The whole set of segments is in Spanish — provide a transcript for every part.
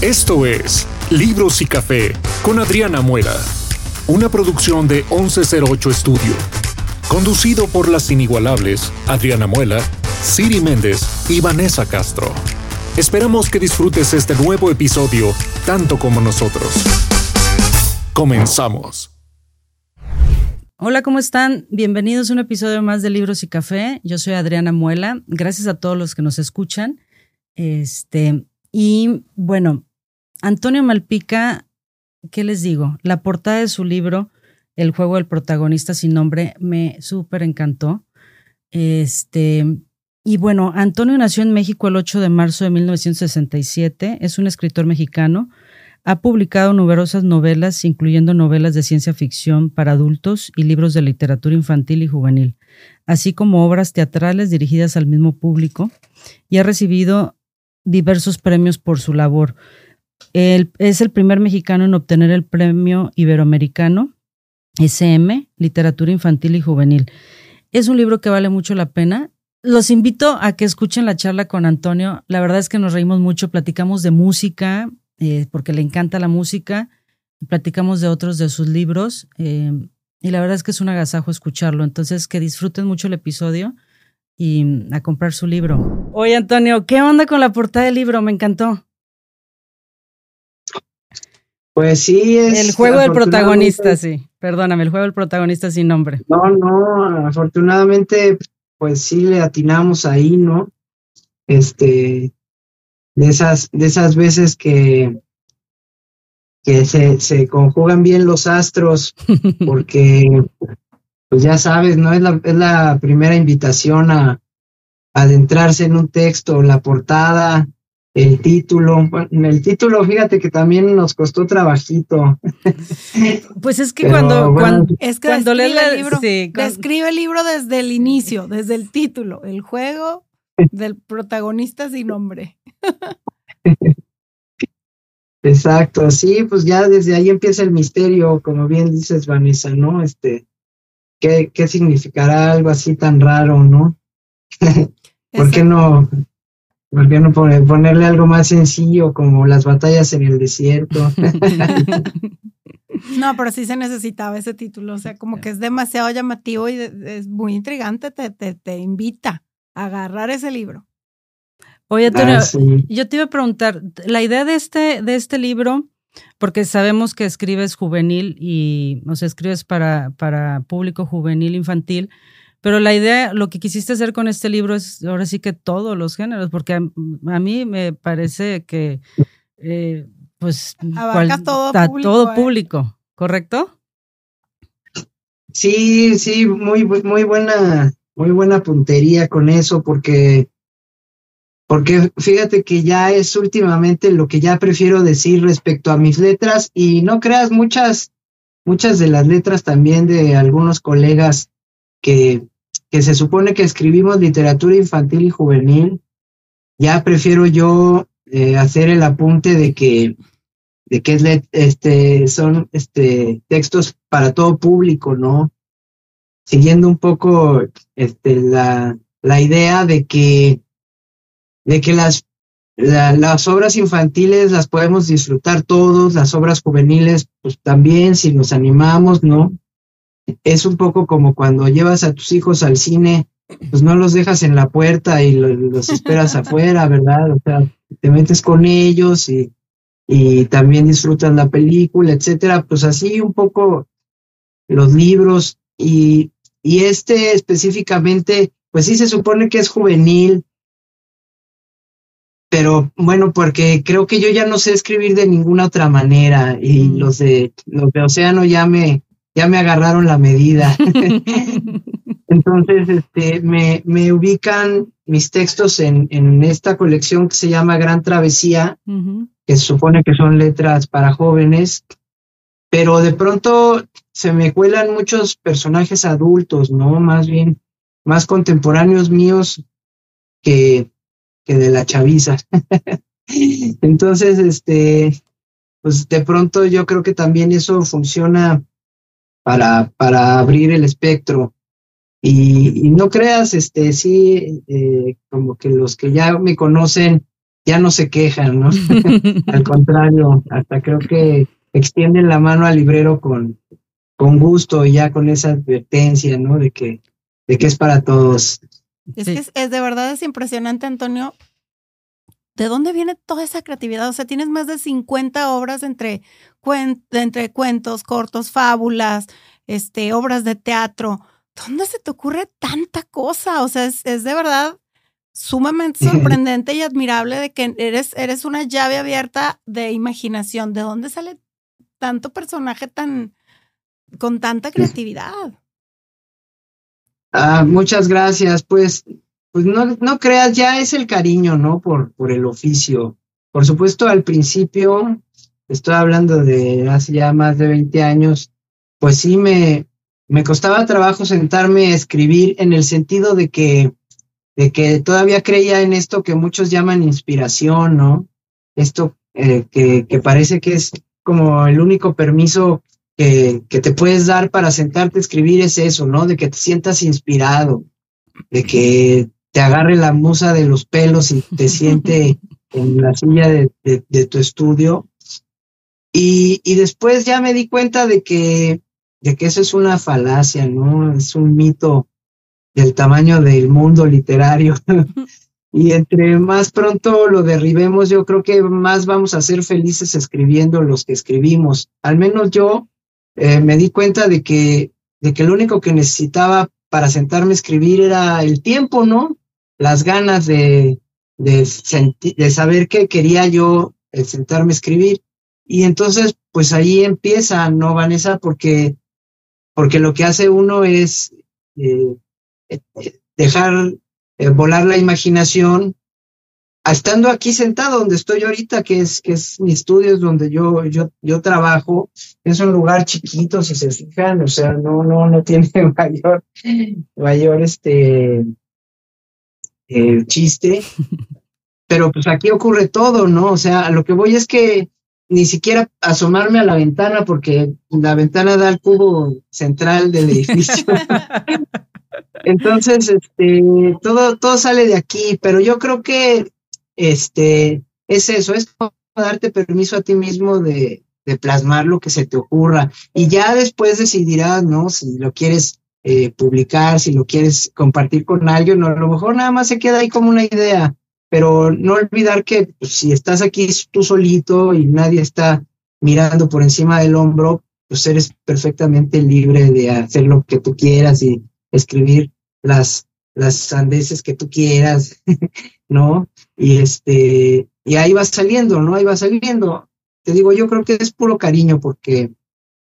Esto es Libros y Café con Adriana Muela, una producción de 1108 Estudio, conducido por las inigualables Adriana Muela, Siri Méndez y Vanessa Castro. Esperamos que disfrutes este nuevo episodio tanto como nosotros. Comenzamos. Hola, ¿cómo están? Bienvenidos a un episodio más de Libros y Café. Yo soy Adriana Muela. Gracias a todos los que nos escuchan. Este, y bueno, Antonio Malpica, ¿qué les digo? La portada de su libro, El juego del protagonista sin nombre, me súper encantó. Este, y bueno, Antonio nació en México el 8 de marzo de 1967, es un escritor mexicano, ha publicado numerosas novelas, incluyendo novelas de ciencia ficción para adultos y libros de literatura infantil y juvenil, así como obras teatrales dirigidas al mismo público, y ha recibido diversos premios por su labor es el primer mexicano en obtener el premio iberoamericano SM, Literatura Infantil y Juvenil. Es un libro que vale mucho la pena. Los invito a que escuchen la charla con Antonio. La verdad es que nos reímos mucho, platicamos de música, eh, porque le encanta la música, platicamos de otros de sus libros, eh, y la verdad es que es un agasajo escucharlo. Entonces, que disfruten mucho el episodio y a comprar su libro. Oye, Antonio, ¿qué onda con la portada del libro? Me encantó. Pues sí, es. El juego del protagonista, sí. Perdóname, el juego del protagonista sin nombre. No, no, afortunadamente, pues sí le atinamos ahí, ¿no? Este, de esas, de esas veces que, que se, se conjugan bien los astros, porque, pues ya sabes, ¿no? Es la, es la primera invitación a, a adentrarse en un texto, la portada, el título. el título, fíjate que también nos costó trabajito. Pues es que cuando, cuando, es que cuando lee el libro, describe el libro desde el inicio, desde el título, el juego del protagonista sin nombre. Exacto, sí, pues ya desde ahí empieza el misterio, como bien dices, Vanessa, ¿no? Este, ¿qué, qué significará algo así tan raro, no? ¿Por qué no ¿Por qué no ponerle algo más sencillo como las batallas en el desierto? no, pero sí se necesitaba ese título, o sea, como que es demasiado llamativo y es muy intrigante, te, te, te invita a agarrar ese libro. Oye, Antonio, ah, yo te iba a preguntar, la idea de este, de este libro, porque sabemos que escribes juvenil y, o sea, escribes para, para público juvenil infantil, pero la idea, lo que quisiste hacer con este libro es ahora sí que todos los géneros, porque a, mí me parece que eh, pues Abarca todo, público, todo ¿eh? público, ¿correcto? Sí, sí, muy, muy buena, muy buena puntería con eso, porque, porque fíjate que ya es últimamente lo que ya prefiero decir respecto a mis letras, y no creas muchas, muchas de las letras también de algunos colegas que, que se supone que escribimos literatura infantil y juvenil, ya prefiero yo eh, hacer el apunte de que, de que este, son este, textos para todo público, ¿no? Siguiendo un poco este, la, la idea de que, de que las, las obras infantiles las podemos disfrutar todos, las obras juveniles, pues también, si nos animamos, ¿no? Es un poco como cuando llevas a tus hijos al cine, pues no los dejas en la puerta y los, esperas afuera, ¿verdad? O sea, te metes con ellos y, y también disfrutas la película, etcétera. Pues así un poco los libros y, y este específicamente, pues sí se supone que es juvenil, pero bueno, porque creo que yo ya no sé escribir de ninguna otra manera y mm. los de los de Océano ya me ya me agarraron la medida. Entonces, este, me, me, ubican mis textos en, en, esta colección que se llama Gran Travesía, que se supone que son letras para jóvenes, pero de pronto se me cuelan muchos personajes adultos, ¿no? Más bien, más contemporáneos míos que, que de la chaviza. Entonces, este, pues de pronto yo creo que también eso funciona para, para abrir el espectro. Y, no creas, este, sí, eh, como que los que ya me conocen ya no se quejan, ¿no? al contrario, hasta creo que extienden la mano al librero con, con gusto y ya con esa advertencia, ¿no? De que, de que es para todos. Es que es, de verdad es impresionante, Antonio. ¿De dónde viene toda esa creatividad? O sea, tienes más de 50 obras entre, entre cuentos, cortos, fábulas, este, obras de teatro. ¿Dónde se te ocurre tanta cosa? O sea, es, es de verdad sumamente sorprendente y admirable de que eres, eres una llave abierta de imaginación. ¿De dónde sale tanto personaje tan con tanta creatividad? Ah, muchas gracias. Pues, pues no, no creas, ya es el cariño, ¿no? Por, por el oficio. Por supuesto, al principio, estoy hablando de hace ya más de 20 años, pues sí me, me costaba trabajo sentarme a escribir en el sentido de que de que todavía creía en esto que muchos llaman inspiración, ¿no? Esto eh, que, que, parece que es como el único permiso que, que, te puedes dar para sentarte a escribir es eso, ¿no? De que te sientas inspirado, de que te agarre la musa de los pelos y te siente en la silla de, de, tu estudio. Y, y, después ya me di cuenta de que, de que eso es una falacia, ¿no? Es un mito del tamaño del mundo literario. y entre más pronto lo derribemos, yo creo que más vamos a ser felices escribiendo los que escribimos. Al menos yo eh, me di cuenta de que, de que lo único que necesitaba para sentarme a escribir era el tiempo, ¿no? Las ganas de, de, de saber que quería yo sentarme a escribir. Y entonces, pues ahí empieza, ¿no, Vanessa? Porque, porque lo que hace uno es eh, dejar eh, volar la imaginación, estando aquí sentado donde estoy ahorita, que es, que es mi estudio, es donde yo, yo, yo trabajo, es un lugar chiquito, si se fijan, o sea, no, no, no tiene mayor, mayor este eh, chiste, pero pues aquí ocurre todo, ¿no? O sea, lo que voy es que ni siquiera asomarme a la ventana porque la ventana da al cubo central del edificio. Entonces, este, todo, todo sale de aquí, pero yo creo que este, es eso, es darte permiso a ti mismo de, de plasmar lo que se te ocurra y ya después decidirás, ¿no? Si lo quieres eh, publicar, si lo quieres compartir con alguien, a lo mejor nada más se queda ahí como una idea, pero no olvidar que pues, si estás aquí tú solito y nadie está mirando por encima del hombro, pues eres perfectamente libre de hacer lo que tú quieras y escribir las, las sandeces que tú quieras, ¿no? Y este, y ahí va saliendo, ¿no? Ahí va saliendo. Te digo, yo creo que es puro cariño porque,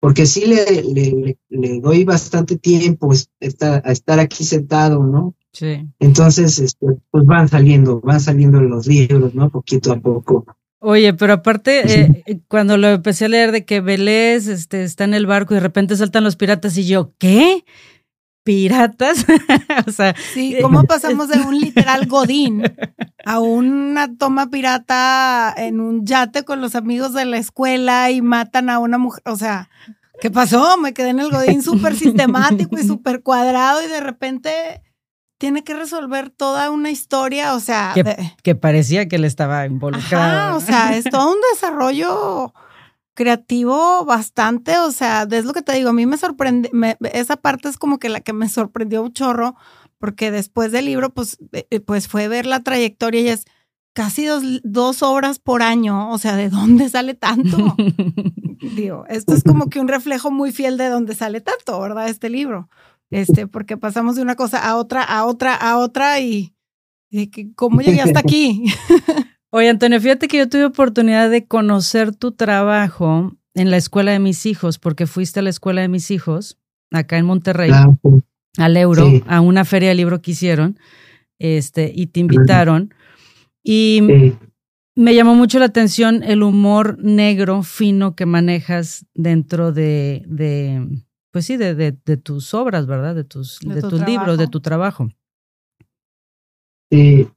porque sí le, le, le doy bastante tiempo a estar aquí sentado, ¿no? Sí. Entonces, este, pues van saliendo, van saliendo los libros, ¿no? Poquito a poco. Oye, pero aparte, eh, cuando lo empecé a leer de que Vélez este, está en el barco y de repente saltan los piratas y yo, ¿qué? Piratas. o sea, sí, ¿cómo pasamos de un literal godín a una toma pirata en un yate con los amigos de la escuela y matan a una mujer? O sea, ¿qué pasó? Me quedé en el godín súper sistemático y súper cuadrado y de repente tiene que resolver toda una historia, o sea... Que, parecía que él estaba involucrado. o sea, es todo un desarrollo creativo bastante, o sea, es lo que te digo, a mí me sorprende, esa parte es como que la que me sorprendió un chorro, porque después del libro, pues, eh, eh, pues fue ver la trayectoria y es casi dos, dos obras por año, o sea, ¿de dónde sale tanto? digo, esto es como que un reflejo muy fiel de dónde sale tanto, ¿verdad? Este libro, este, porque pasamos de una cosa a otra, a otra, a otra y, y ¿cómo llegué hasta aquí? Oye, Antonio, fíjate que yo tuve oportunidad de conocer tu trabajo en la escuela de mis hijos, porque fuiste a la escuela de mis hijos, acá en Monterrey, al Euro, a una feria de libro que hicieron, este, y te invitaron. Y me llamó mucho la atención el humor negro, fino que manejas dentro de, de pues sí, de, de, tus obras, ¿verdad? De tus, de, tus libros, de tu trabajo. Sí,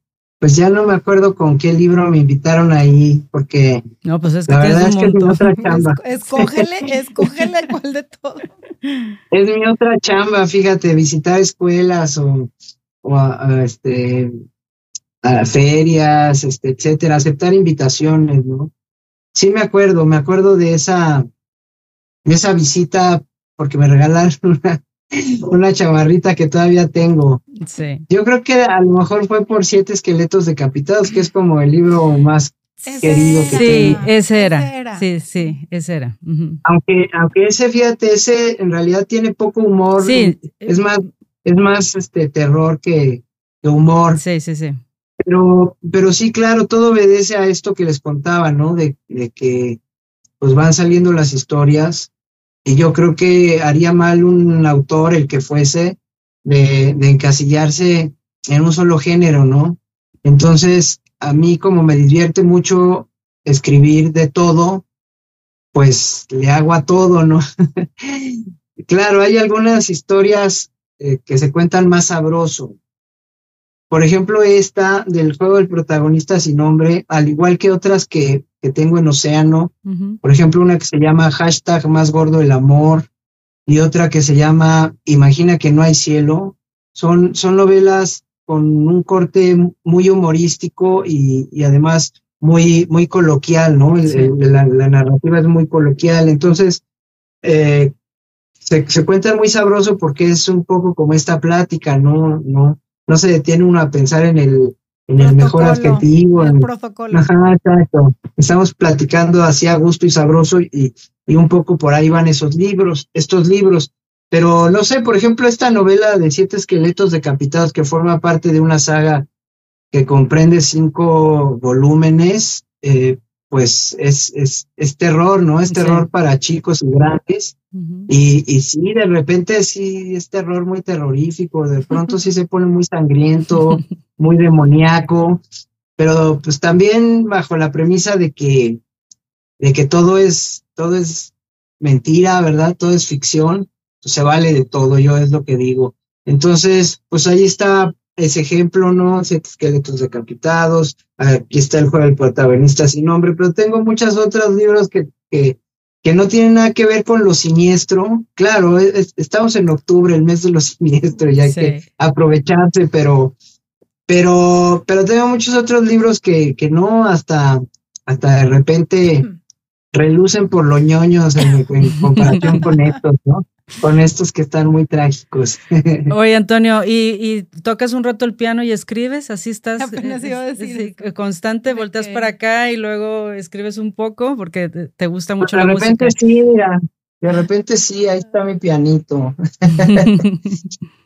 pues ya no me acuerdo con qué libro me invitaron ahí, porque no, pues es que la verdad es que es mi otra chamba. Escógele, escógele cuál de todo. Es mi otra chamba, fíjate, visitar escuelas o, o este a ferias, este, etcétera, aceptar invitaciones, ¿no? Sí me acuerdo, me acuerdo de esa, de esa visita porque me regalaron una, una chamarrita que todavía tengo. Sí. Yo creo que a lo mejor fue por Siete Esqueletos Decapitados, que es como el libro más querido que Sí, tengo. ese era. Ese era. Sí, sí, ese era. Aunque, aunque ese, fíjate, ese en realidad tiene poco humor. Sí. Es más, es más este terror que, que humor. Sí, sí, sí. Pero, pero sí, claro, todo obedece a esto que les contaba, ¿no? De, de que pues van saliendo las historias. Y yo creo que haría mal un autor, el que fuese, de, encasillarse en un solo género, ¿no? Entonces, a mí como me divierte mucho escribir de todo, pues le hago a todo, ¿no? claro, hay algunas historias eh, que se cuentan más sabroso. Por ejemplo, esta del juego del protagonista sin nombre, al igual que otras que, que tengo en Océano, por ejemplo, una que se llama hashtag más gordo el amor y otra que se llama Imagina que no hay cielo. Son, son novelas con un corte muy humorístico y, y además muy, muy coloquial, ¿no? Sí. la narrativa es muy coloquial. Entonces, eh, se, se cuenta muy sabroso porque es un poco como esta plática, ¿no? No, no se detiene uno a pensar en el, en el mejor adjetivo, El en, protocolo. Ajá, exacto. Estamos platicando así a gusto y sabroso y, y un poco por ahí van esos libros, estos libros. Pero no sé, por ejemplo, esta novela de siete esqueletos decapitados que forma parte de una saga que comprende cinco volúmenes, eh, pues es, es, es terror, ¿no? Es Sí. terror para chicos y grandes. Y, y sí, de repente sí es terror muy terrorífico, de pronto sí se pone muy sangriento, muy demoníaco, pero pues también bajo la premisa de que, de que todo es, todo es mentira, ¿verdad? Todo es ficción, pues se vale de todo, yo es lo que digo. Entonces, pues ahí está ese ejemplo, ¿no? Siete esqueletos decapitados, aquí está el juego del protagonista sin nombre, pero tengo muchos otros libros que, que, que no tienen nada que ver con lo siniestro. Claro, es- estamos en octubre, el mes de lo siniestro, y hay Sí. que aprovecharse, pero, pero, pero tengo muchos otros libros que, que no, hasta, hasta de repente relucen por lo ñoños en, en comparación con estos, ¿no? Con estos que están muy trágicos. Oye, Antonio, ¿y, y tocas un rato el piano y escribes? ¿Así estás? Apenas eh, iba a decir sí, constante, De volteas para acá y luego escribes un poco porque te, te gusta mucho de la repente música. sí, mira, de repente sí, ahí está mi pianito.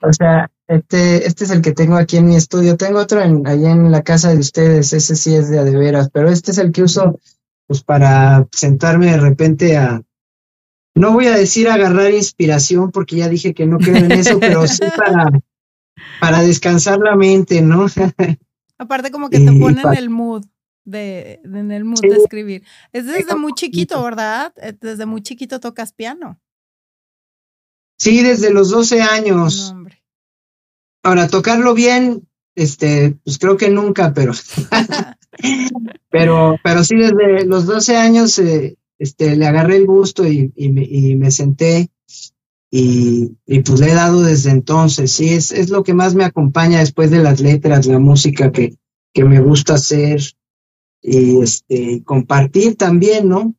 O sea, este, este es el que tengo aquí en mi estudio. Tengo otro en, allá en la casa de ustedes, ese sí es de a de veras, pero este es el que uso pues para sentarme de repente a, no voy a decir agarrar inspiración porque ya dije que no creo en eso, pero sí para, para descansar la mente, ¿no? Aparte como que te pone en el mood de, de- en el mood Sí. de escribir. Es desde muy chiquito. ¿verdad? Eh, Desde muy chiquito tocas piano. Sí, desde los 12 No, años. Ahora, tocarlo bien, este, pues creo que nunca, pero, pero, pero sí desde los 12 años, eh, este, le agarré el gusto y, y me, y me senté y, y pues le he dado desde entonces. Sí, es, es lo que más me acompaña después de las letras, la música que, que me gusta hacer y este, compartir también, ¿no?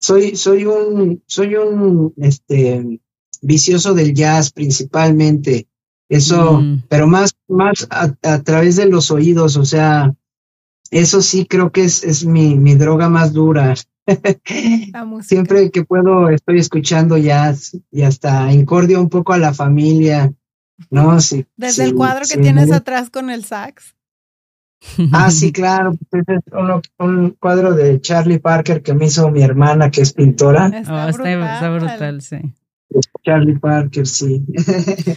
Soy, soy un, soy un, este, vicioso del jazz principalmente. Eso, Mm. pero más, más a, a través de los oídos, o sea, eso sí creo que es, es mi, mi droga más dura. Siempre que puedo estoy escuchando jazz y hasta incordio un poco a la familia, ¿no? Sí, Desde sí, el cuadro que sí, tienes me- atrás con el sax. Ah, sí, claro. pues ese es uno- un cuadro de Charlie Parker que me hizo mi hermana, que es pintora. Está, Oh, brutal. está brutal, sí. Charlie Parker, sí.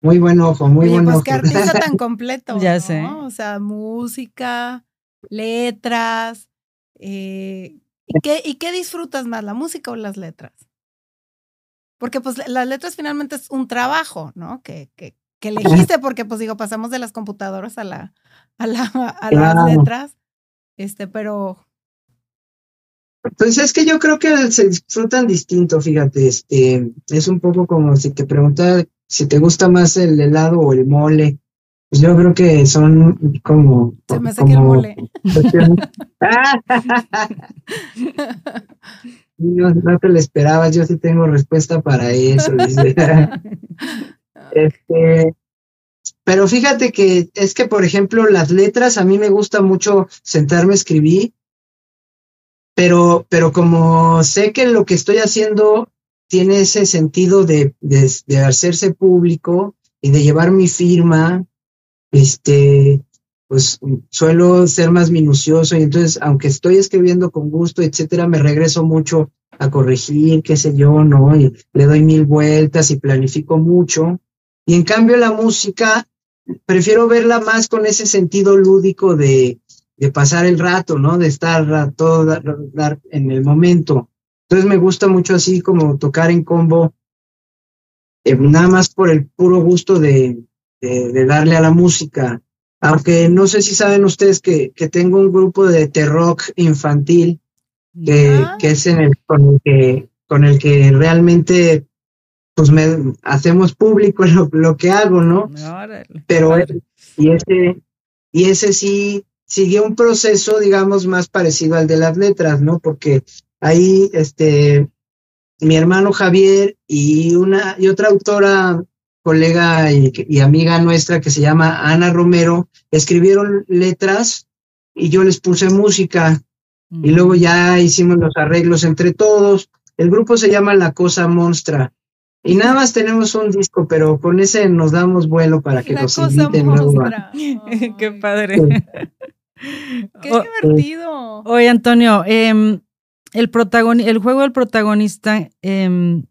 muy buen ojo, muy Oye, buen pues ojo. qué artista tan completo. Ya ¿no? sé. O sea, música, letras. eh, ¿y, qué, ¿Y qué disfrutas más, la música o las letras? Porque pues las letras finalmente es un trabajo, ¿no? Que, que, que elegiste porque pues digo, pasamos de las computadoras a, la, a, la, a las letras. Este, pero Pues es que yo creo que se disfrutan distinto, fíjate, este, es un poco como si te preguntara si te gusta más el helado o el mole. Pues yo creo que son como... Se me hace que el mole. no, no te lo esperabas, yo sí tengo respuesta para eso. dice. Este, pero fíjate que es que, por ejemplo, las letras, a mí me gusta mucho sentarme a escribir, pero, pero como sé que lo que estoy haciendo tiene ese sentido de, de, de hacerse público y de llevar mi firma, este, pues suelo ser más minucioso y entonces, aunque estoy escribiendo con gusto, etcétera, me regreso mucho a corregir, qué sé yo, ¿no? Y le doy mil vueltas y planifico mucho. Y en cambio la música, prefiero verla más con ese sentido lúdico de, de pasar el rato, ¿no? De estar todo en el momento. Entonces me gusta mucho así como tocar en combo, eh, nada más por el puro gusto de, de, de darle a la música. Aunque no sé si saben ustedes que, que tengo un grupo de rock infantil que, Ah. que es en el, con el que con el que realmente pues me hacemos público lo, lo que hago, ¿no? Órale, Pero y ese y ese sí siguió un proceso digamos más parecido al de las letras, ¿no? Porque ahí este mi hermano Javier y una y otra autora colega y, y amiga nuestra que se llama Ana Romero escribieron letras y yo les puse música y luego ya hicimos los arreglos entre todos. El grupo se llama La Cosa Monstra. Y nada más tenemos un disco, pero con ese nos damos vuelo para que La nos cosa inviten Qué padre. Qué O- divertido. Oye, Antonio, em, el, el juego del protagonista, em,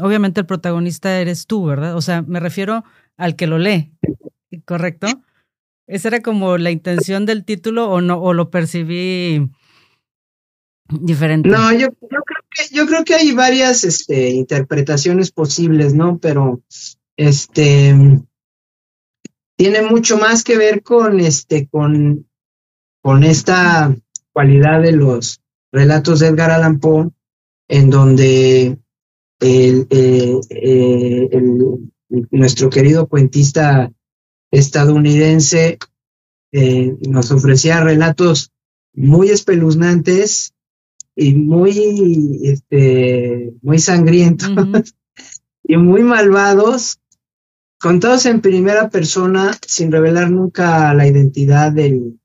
obviamente el protagonista eres tú, ¿verdad? O sea, me refiero al que lo lee, ¿correcto? ¿Esa era como la intención del título o no? ¿O lo percibí diferente? No, yo, yo creo que yo creo que hay varias este, interpretaciones posibles, ¿no? Pero este tiene mucho más que ver con este con con esta cualidad de los relatos de Edgar Allan Poe, en donde el, eh, eh, el- nuestro querido cuentista estadounidense eh, nos ofrecía relatos muy espeluznantes y muy, este, muy sangrientos y muy malvados, contados en primera persona sin revelar nunca la identidad del,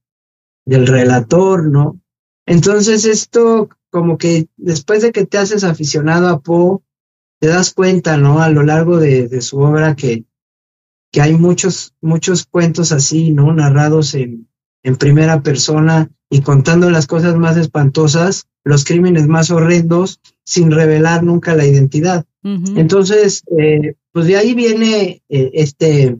del relator, ¿no? Entonces esto como que después de que te haces aficionado a Poe, te das cuenta, ¿no? A lo largo de, de su obra que, que hay muchos, muchos cuentos así, ¿no? Narrados en, en primera persona y contando las cosas más espantosas, los crímenes más horrendos, sin revelar nunca la identidad. Entonces, eh, pues de ahí viene eh, este,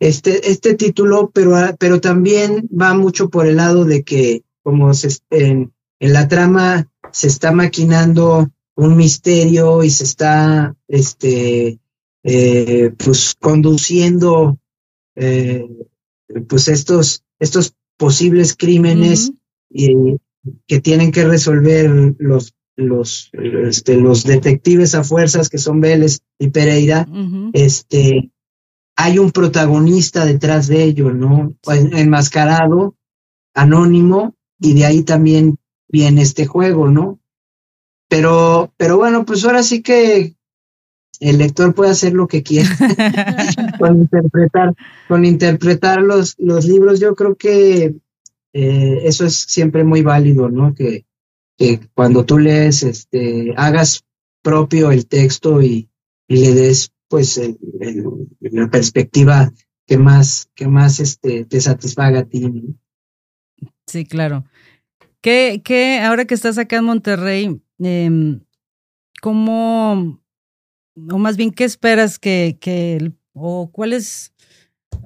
este, este título, pero, ah, pero también va mucho por el lado de que, como se, en, en la trama se está maquinando un misterio y se está, este, eh, pues conduciendo, eh, pues estos, estos posibles crímenes y, que tienen que resolver los, los, este, los detectives a fuerzas que son Vélez y Pereira, este, hay un protagonista detrás de ello, ¿no? En- Enmascarado, anónimo, y de ahí también viene este juego, ¿no? Pero, pero bueno, pues ahora sí que el lector puede hacer lo que quiera con interpretar, con interpretar los, los libros. Yo creo que eh, eso es siempre muy válido, ¿no? Que, que cuando tú lees, este, hagas propio el texto y, y le des, pues, el- el- la perspectiva que más, que más este, te satisfaga a ti. ¿no? Sí, claro. ¿Qué, qué, ahora que estás acá en Monterrey, em, cómo, o más bien, qué esperas que, que o cuál es,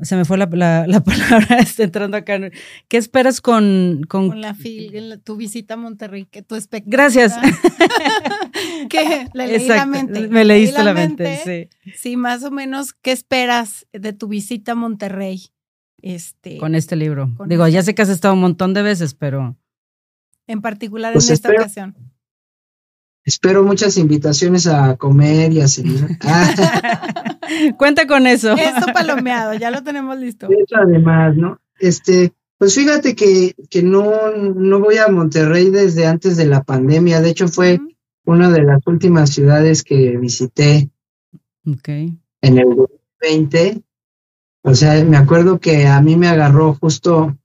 se me fue la, la, la palabra, entrando acá, ¿qué esperas con, con, Con la fil, tu visita a Monterrey, que tu espectáculo. Gracias. que le leí la mente. me leí leíste la mente, sí. Sí, más o menos, ¿qué esperas de tu visita a Monterrey? Este, Con este libro. Con Digo, este. ya sé que has estado un montón de veces, pero en particular Pues en esta espero- ocasión. Espero muchas invitaciones a comer y a cenar. Ah, Cuenta con eso. Eso palomeado, ya lo tenemos listo. Eso además, ¿no? Este, pues fíjate que, que no, no voy a Monterrey desde antes de la pandemia. De hecho, fue una de las últimas ciudades que visité okay. en el 2020. O sea, me acuerdo que a mí me agarró justo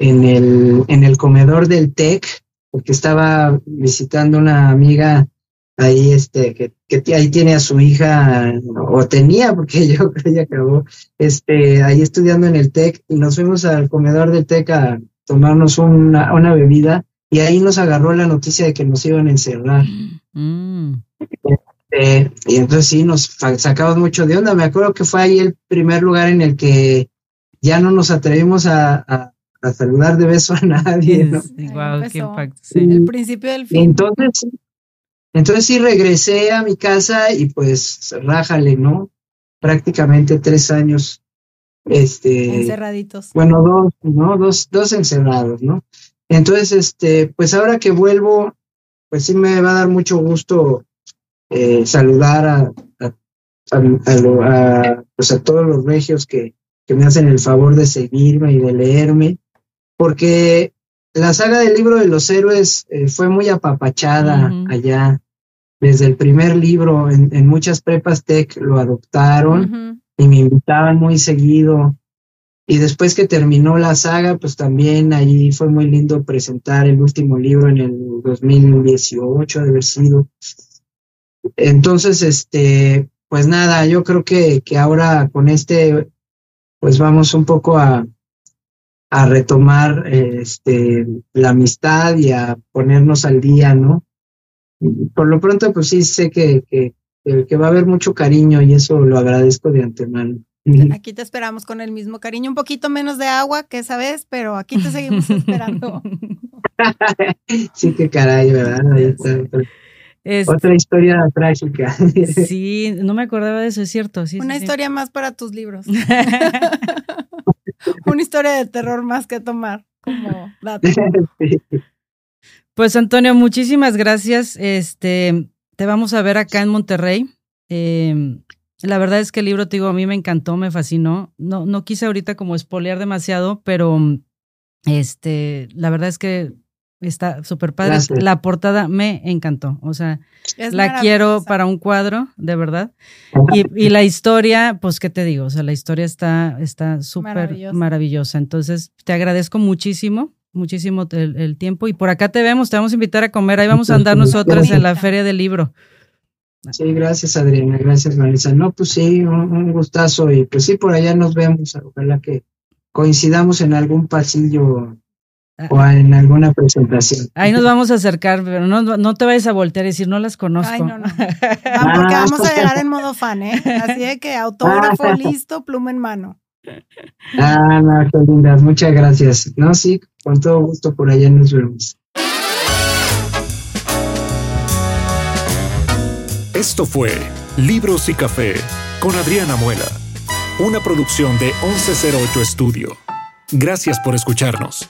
en el, en el comedor del TEC, porque estaba visitando una amiga ahí, este, que, que ahí tiene a su hija, o tenía, porque yo creo que ella acabó, este, ahí estudiando en el TEC, y nos fuimos al comedor del TEC a tomarnos una, una bebida, y ahí nos agarró la noticia de que nos iban a encerrar. Mm. Este, y entonces sí, nos sacamos mucho de onda. Me acuerdo que fue ahí el primer lugar en el que ya no nos atrevimos a, a, a saludar de beso a nadie. ¿no? Sí, wow, qué impacto. Sí. El principio del fin. Entonces, entonces sí regresé a mi casa y pues rájale, ¿no? Prácticamente tres años. Este. Encerraditos. Bueno, dos, ¿no? Dos, dos encerrados, ¿no? Entonces, este, pues ahora que vuelvo, pues sí me va a dar mucho gusto eh, saludar a, a, a, a, pues a todos los regios que, que me hacen el favor de seguirme y de leerme, porque la saga del libro de los héroes eh, fue muy apapachada uh -huh. allá. Desde el primer libro, en, en muchas prepas tech lo adoptaron uh -huh. y me invitaban muy seguido. Y después que terminó la saga, pues también ahí fue muy lindo presentar el último libro en el 2018, de haber sido. Entonces, este, pues nada, yo creo que, que ahora con este, pues vamos un poco a, a retomar este, la amistad y a ponernos al día, ¿no? Por lo pronto, pues sí sé que, que, que va a haber mucho cariño y eso lo agradezco de antemano. Aquí te esperamos con el mismo cariño, un poquito menos de agua que esa vez, pero aquí te seguimos esperando. sí, qué caray, ¿verdad? Ahí está. Este, Otra historia trágica. Sí, no me acordaba de eso, es cierto. Sí, Una sí, historia sí. más para tus libros. Una historia de terror más que tomar como dato. Pues Antonio, muchísimas gracias. Este, te vamos a ver acá en Monterrey. Eh, la verdad es que el libro, te digo, a mí me encantó, me fascinó. No, no quise ahorita como espolear demasiado, pero este, la verdad es que está súper padre. Gracias. La portada me encantó. O sea, es la quiero para un cuadro, de verdad. Y, y, la historia, pues, ¿qué te digo? O sea, la historia está está súper maravillosa. maravillosa. Entonces, te agradezco muchísimo, muchísimo el, el, tiempo. Y por acá te vemos, te vamos a invitar a comer. Ahí vamos a andar nosotras en la Feria del Libro. Sí, gracias Adriana, gracias Marisa. No, pues sí, un, un, gustazo y pues sí, por allá nos vemos. Ojalá que coincidamos en algún pasillo o en alguna presentación. Ahí nos vamos a acercar, pero no, no te vayas a voltear y decir, no las conozco. Ay, no, no. Porque vamos a llegar en modo fan, ¿eh? Así de que autógrafo ah, listo, pluma en mano. Ah, no, qué lindas, muchas gracias. No, sí, con todo gusto por allá nos vemos. Esto fue Libros y Café con Adriana Muela, una producción de 1108 Estudio. Gracias por escucharnos.